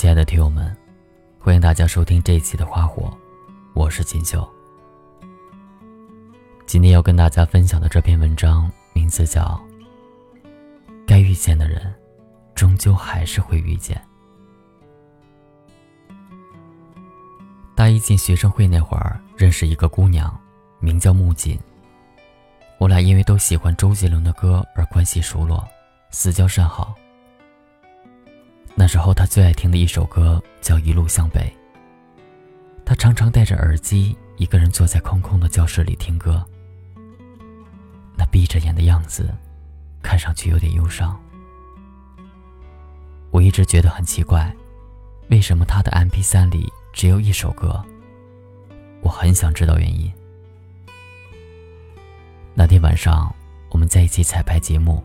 亲爱的听友们，欢迎大家收听这一期的《花火》，我是锦绣。今天要跟大家分享的这篇文章名字叫《该遇见的人，终究还是会遇见》。大一进学生会那会儿，认识一个姑娘，名叫木槿。我俩因为都喜欢周杰伦的歌而关系熟络，私交甚好。那时候他最爱听的一首歌叫《一路向北》。他常常戴着耳机，一个人坐在空空的教室里听歌。那闭着眼的样子，看上去有点忧伤。我一直觉得很奇怪，为什么他的 MP3 里只有一首歌？我很想知道原因。那天晚上，我们在一起彩排节目，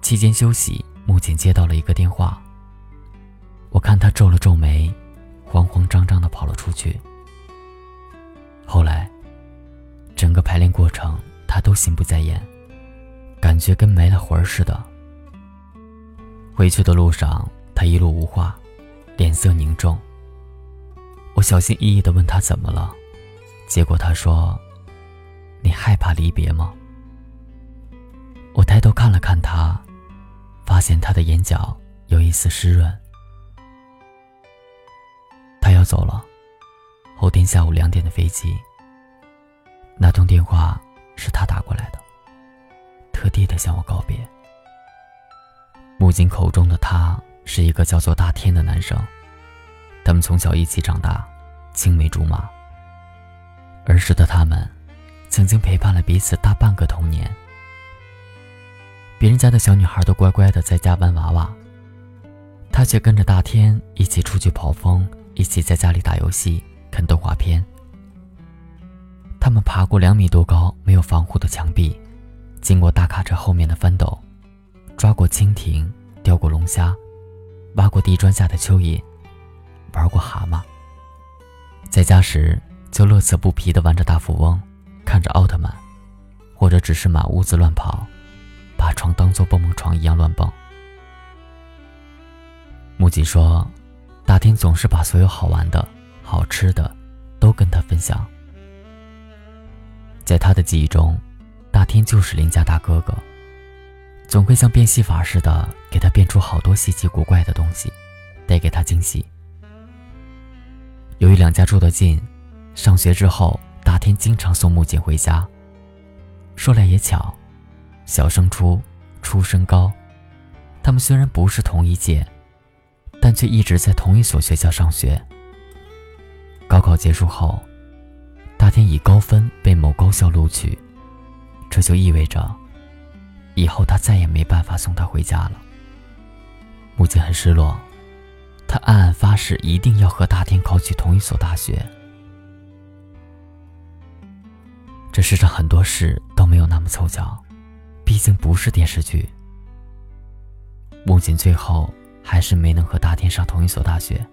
期间休息，木槿接到了一个电话。我看他皱了皱眉，慌慌张张地跑了出去。后来，整个排练过程他都心不在焉，感觉跟没了魂似的。回去的路上，他一路无话，脸色凝重。我小心翼翼地问他怎么了，结果他说：“你害怕离别吗？”我抬头看了看他，发现他的眼角有一丝湿润。他要走了，后天下午两点的飞机。那通电话是他打过来的，特地的向我告别。母亲口中的他是一个叫做大天的男生，他们从小一起长大，青梅竹马。儿时的他们，曾经陪伴了彼此大半个童年。别人家的小女孩都乖乖的在家玩娃娃，他却跟着大天一起出去跑风。一起在家里打游戏、看动画片。他们爬过两米多高、没有防护的墙壁，经过大卡车后面的翻斗，抓过蜻蜓、钓过龙虾，挖过地砖下的蚯蚓，玩过蛤蟆。在家时就乐此不疲地玩着大富翁，看着奥特曼，或者只是满屋子乱跑，把床当做蹦蹦床一样乱蹦。木槿说。大天总是把所有好玩的、好吃的都跟他分享。在他的记忆中，大天就是邻家大哥哥，总会像变戏法似的给他变出好多稀奇古怪的东西，带给他惊喜。由于两家住得近，上学之后，大天经常送木槿回家。说来也巧，小升初，初升高，他们虽然不是同一届。但却一直在同一所学校上学。高考结束后，大天以高分被某高校录取，这就意味着，以后他再也没办法送他回家了。母亲很失落，他暗暗发誓一定要和大天考取同一所大学。这世上很多事都没有那么凑巧，毕竟不是电视剧。母亲最后。还是没能和大天上同一所大学。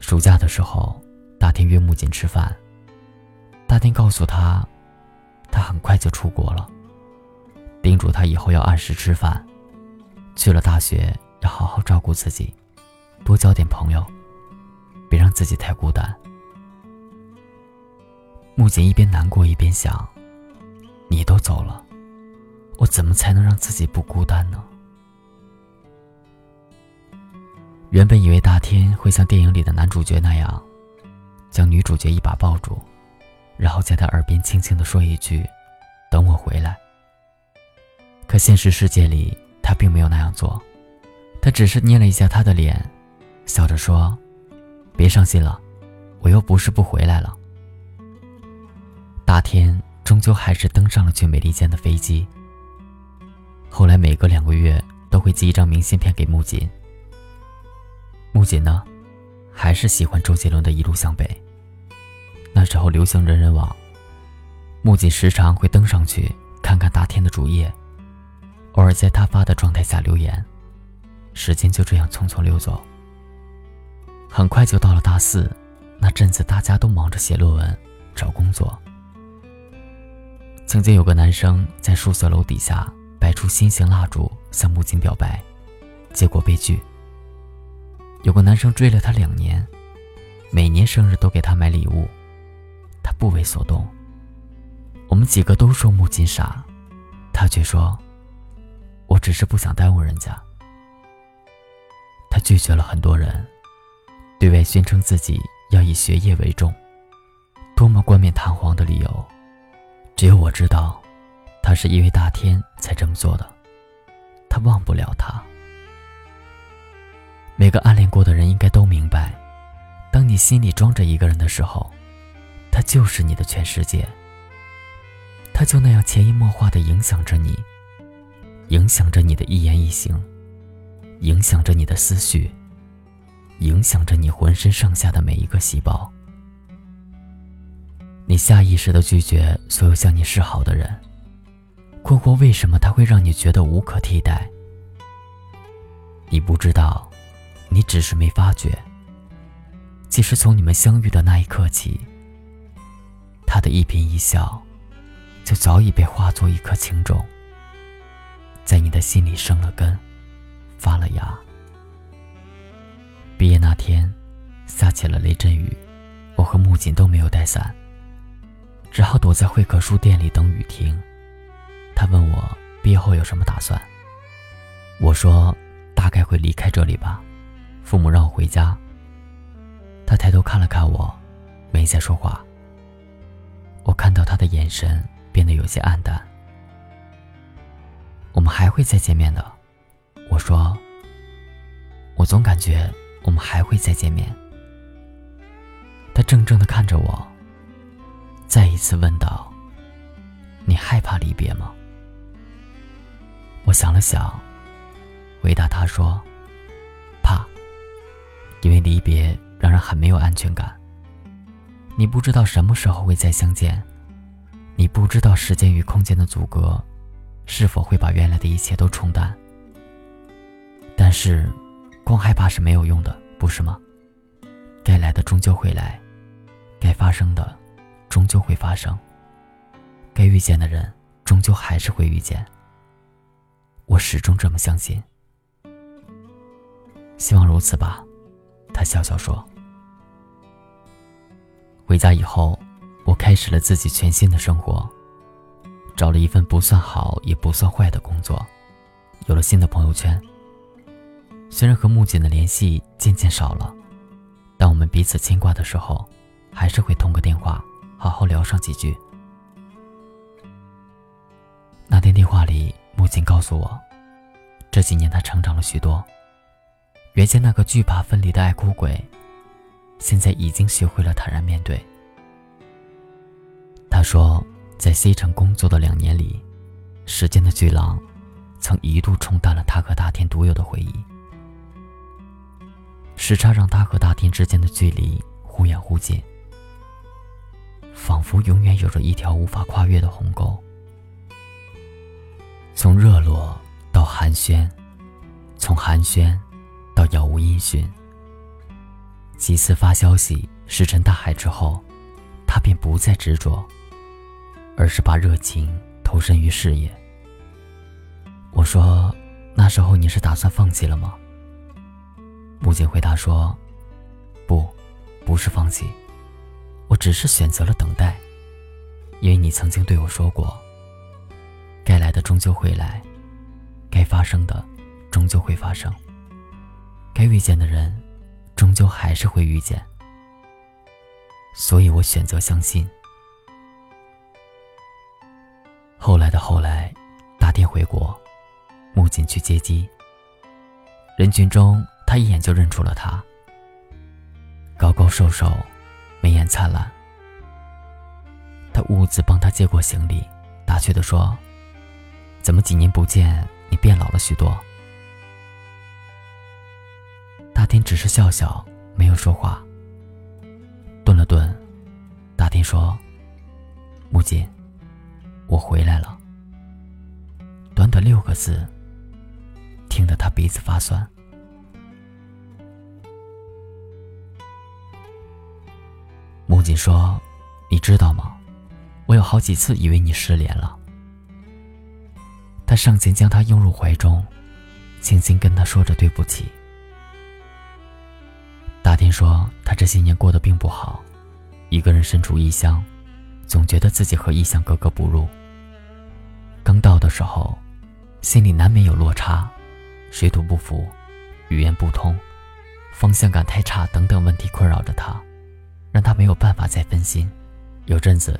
暑假的时候，大天约木槿吃饭。大天告诉他，他很快就出国了，叮嘱他以后要按时吃饭，去了大学要好好照顾自己，多交点朋友，别让自己太孤单。木槿一边难过一边想：你都走了，我怎么才能让自己不孤单呢？原本以为大天会像电影里的男主角那样，将女主角一把抱住，然后在她耳边轻轻地说一句：“等我回来。”可现实世界里，他并没有那样做，他只是捏了一下她的脸，笑着说：“别伤心了，我又不是不回来了。”大天终究还是登上了去美利坚的飞机。后来每隔两个月都会寄一张明信片给木槿。木槿呢，还是喜欢周杰伦的一路向北。那时候流行人人网，木槿时常会登上去看看大天的主页，偶尔在他发的状态下留言。时间就这样匆匆溜走。很快就到了大四，那阵子大家都忙着写论文、找工作。曾经有个男生在宿舍楼底下摆出心形蜡烛向木槿表白，结果被拒。有个男生追了她两年，每年生日都给她买礼物，她不为所动。我们几个都说木槿傻，她却说：“我只是不想耽误人家。”她拒绝了很多人，对外宣称自己要以学业为重，多么冠冕堂皇的理由，只有我知道，她是因为大天才这么做的。她忘不了他。每个暗恋过的人应该都明白，当你心里装着一个人的时候，他就是你的全世界。他就那样潜移默化的影响着你，影响着你的一言一行，影响着你的思绪，影响着你浑身上下的每一个细胞。你下意识的拒绝所有向你示好的人，困惑为什么他会让你觉得无可替代？你不知道。你只是没发觉，其实从你们相遇的那一刻起，他的一颦一笑，就早已被化作一颗情种，在你的心里生了根，发了芽。毕业那天，下起了雷阵雨，我和木槿都没有带伞，只好躲在会客书店里等雨停。他问我毕业后有什么打算，我说大概会离开这里吧。父母让我回家。他抬头看了看我，没再说话。我看到他的眼神变得有些黯淡。我们还会再见面的，我说。我总感觉我们还会再见面。他怔怔的看着我，再一次问道：“你害怕离别吗？”我想了想，回答他说。因为离别让人很没有安全感。你不知道什么时候会再相见，你不知道时间与空间的阻隔，是否会把原来的一切都冲淡。但是，光害怕是没有用的，不是吗？该来的终究会来，该发生的，终究会发生。该遇见的人，终究还是会遇见。我始终这么相信。希望如此吧。他笑笑说：“回家以后，我开始了自己全新的生活，找了一份不算好也不算坏的工作，有了新的朋友圈。虽然和木槿的联系渐渐少了，但我们彼此牵挂的时候，还是会通个电话，好好聊上几句。那天电话里，木槿告诉我，这几年他成长了许多。”原先那个惧怕分离的爱哭鬼，现在已经学会了坦然面对。他说，在西城工作的两年里，时间的巨浪，曾一度冲淡了他和大天独有的回忆。时差让他和大天之间的距离忽远忽近，仿佛永远有着一条无法跨越的鸿沟。从热络到寒暄，从寒暄。到杳无音讯。几次发消息石沉大海之后，他便不再执着，而是把热情投身于事业。我说：“那时候你是打算放弃了吗？”木槿回答说：“不，不是放弃，我只是选择了等待，因为你曾经对我说过，该来的终究会来，该发生的终究会发生。”该遇见的人，终究还是会遇见，所以我选择相信。后来的后来，大天回国，木槿去接机。人群中，他一眼就认出了他。高高瘦瘦，眉眼灿烂。他兀自帮他接过行李，打趣的说：“怎么几年不见，你变老了许多？”只是笑笑，没有说话。顿了顿，大天说：“木槿，我回来了。”短短六个字，听得他鼻子发酸。木槿说：“你知道吗？我有好几次以为你失联了。”他上前将他拥入怀中，轻轻跟他说着对不起。大天说他这些年过得并不好，一个人身处异乡，总觉得自己和异乡格格不入。刚到的时候，心里难免有落差，水土不服，语言不通，方向感太差等等问题困扰着他，让他没有办法再分心。有阵子，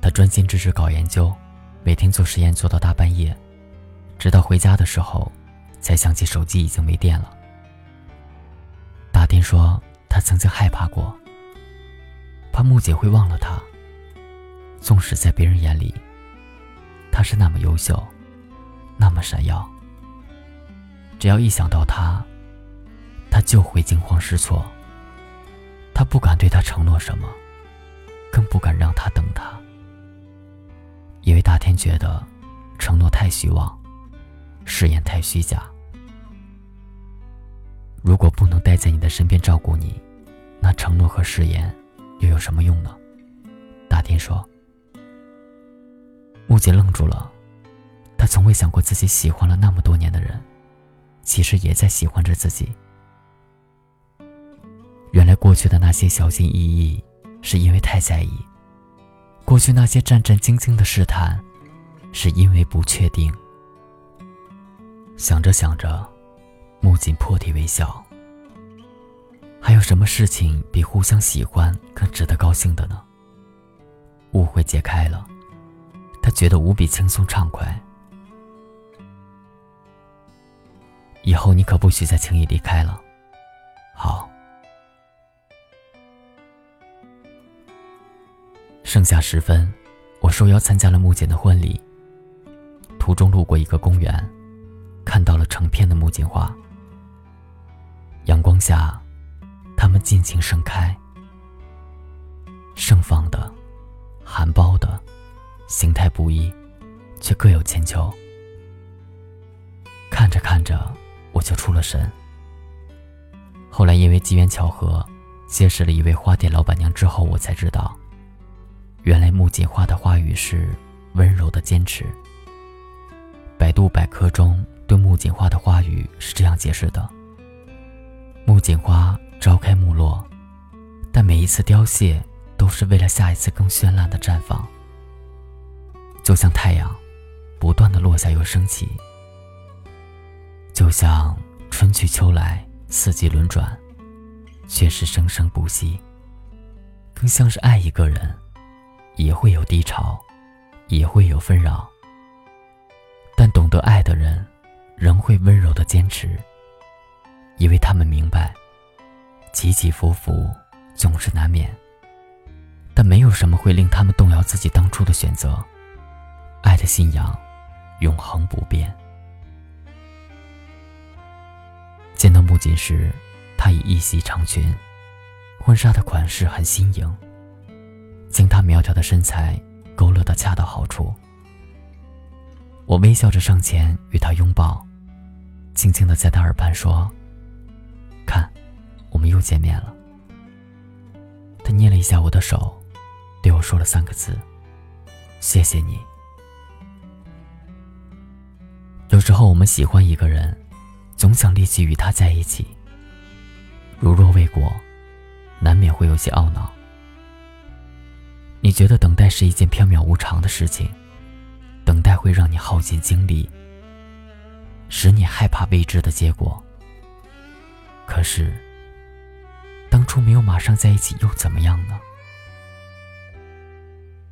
他专心致志搞研究，每天做实验做到大半夜，直到回家的时候，才想起手机已经没电了。大天说，他曾经害怕过，怕木姐会忘了他。纵使在别人眼里，他是那么优秀，那么闪耀，只要一想到他，他就会惊慌失措。他不敢对他承诺什么。更不敢让他等他，因为大天觉得承诺太虚妄，誓言太虚假。如果不能待在你的身边照顾你，那承诺和誓言又有什么用呢？大天说。木姐愣住了，她从未想过自己喜欢了那么多年的人，其实也在喜欢着自己。原来过去的那些小心翼翼。是因为太在意，过去那些战战兢兢的试探，是因为不确定。想着想着，木槿破涕为笑。还有什么事情比互相喜欢更值得高兴的呢？误会解开了，他觉得无比轻松畅快。以后你可不许再轻易离开了。好。盛夏时分，我受邀参加了木槿的婚礼。途中路过一个公园，看到了成片的木槿花。阳光下，它们尽情盛开，盛放的、含苞的，形态不一，却各有千秋。看着看着，我就出了神。后来因为机缘巧合，结识了一位花店老板娘之后，我才知道。原来木槿花的花语是温柔的坚持。百度百科中对木槿花的花语是这样解释的：木槿花朝开暮落，但每一次凋谢都是为了下一次更绚烂的绽放。就像太阳，不断的落下又升起；就像春去秋来，四季轮转，却是生生不息。更像是爱一个人。也会有低潮，也会有纷扰，但懂得爱的人，仍会温柔的坚持，因为他们明白，起起伏伏总是难免，但没有什么会令他们动摇自己当初的选择。爱的信仰，永恒不变。见到木槿时，她已一袭长裙，婚纱的款式很新颖。将她苗条的身材勾勒得恰到好处。我微笑着上前与她拥抱，轻轻地在她耳畔说：“，我们又见面了。”他捏了一下我的手，对我说了三个字：“谢谢你。”有时候我们喜欢一个人，总想立即与他在一起。如若未果，难免会有些懊恼。你觉得等待是一件缥缈无常的事情，等待会让你耗尽精力，使你害怕未知的结果。可是，当初没有马上在一起又怎么样呢？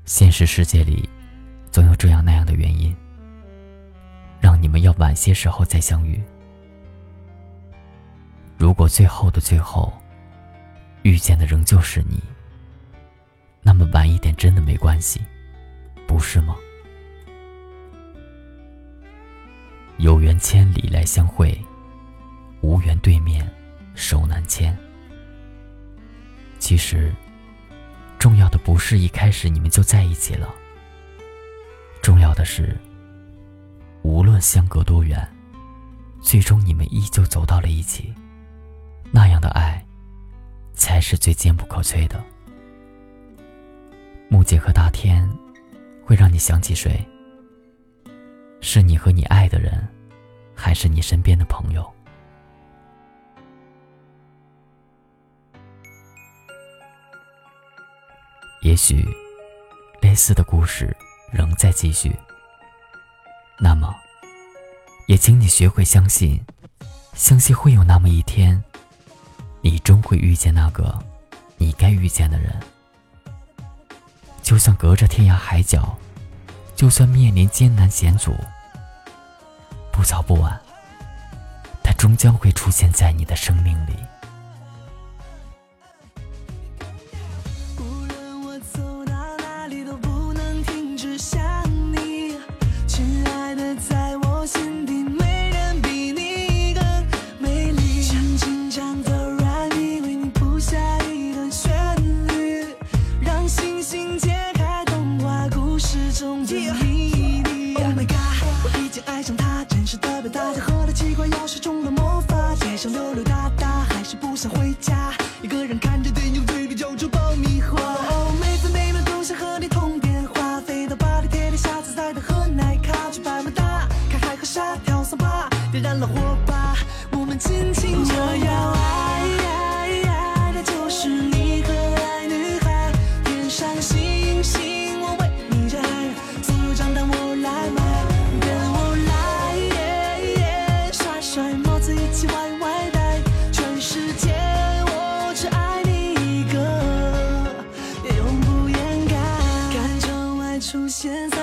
现实世界里，总有这样那样的原因，让你们要晚些时候再相遇。如果最后的最后，遇见的仍旧是你。那么晚一点真的没关系，不是吗？有缘千里来相会，无缘对面手难牵。其实重要的不是一开始你们就在一起了重要的是无论相隔多远最终你们依旧走到了一起那样的爱才是最坚不可摧的。木槿和大天会让你想起谁？是你和你爱的人还是你身边的朋友？也许类似的故事仍在继续。那么也请你学会相信相信会有那么一天你终会遇见那个你该遇见的人。就算隔着天涯海角就算面临艰难险阻不早不晚他终将会出现在你的生命里。questions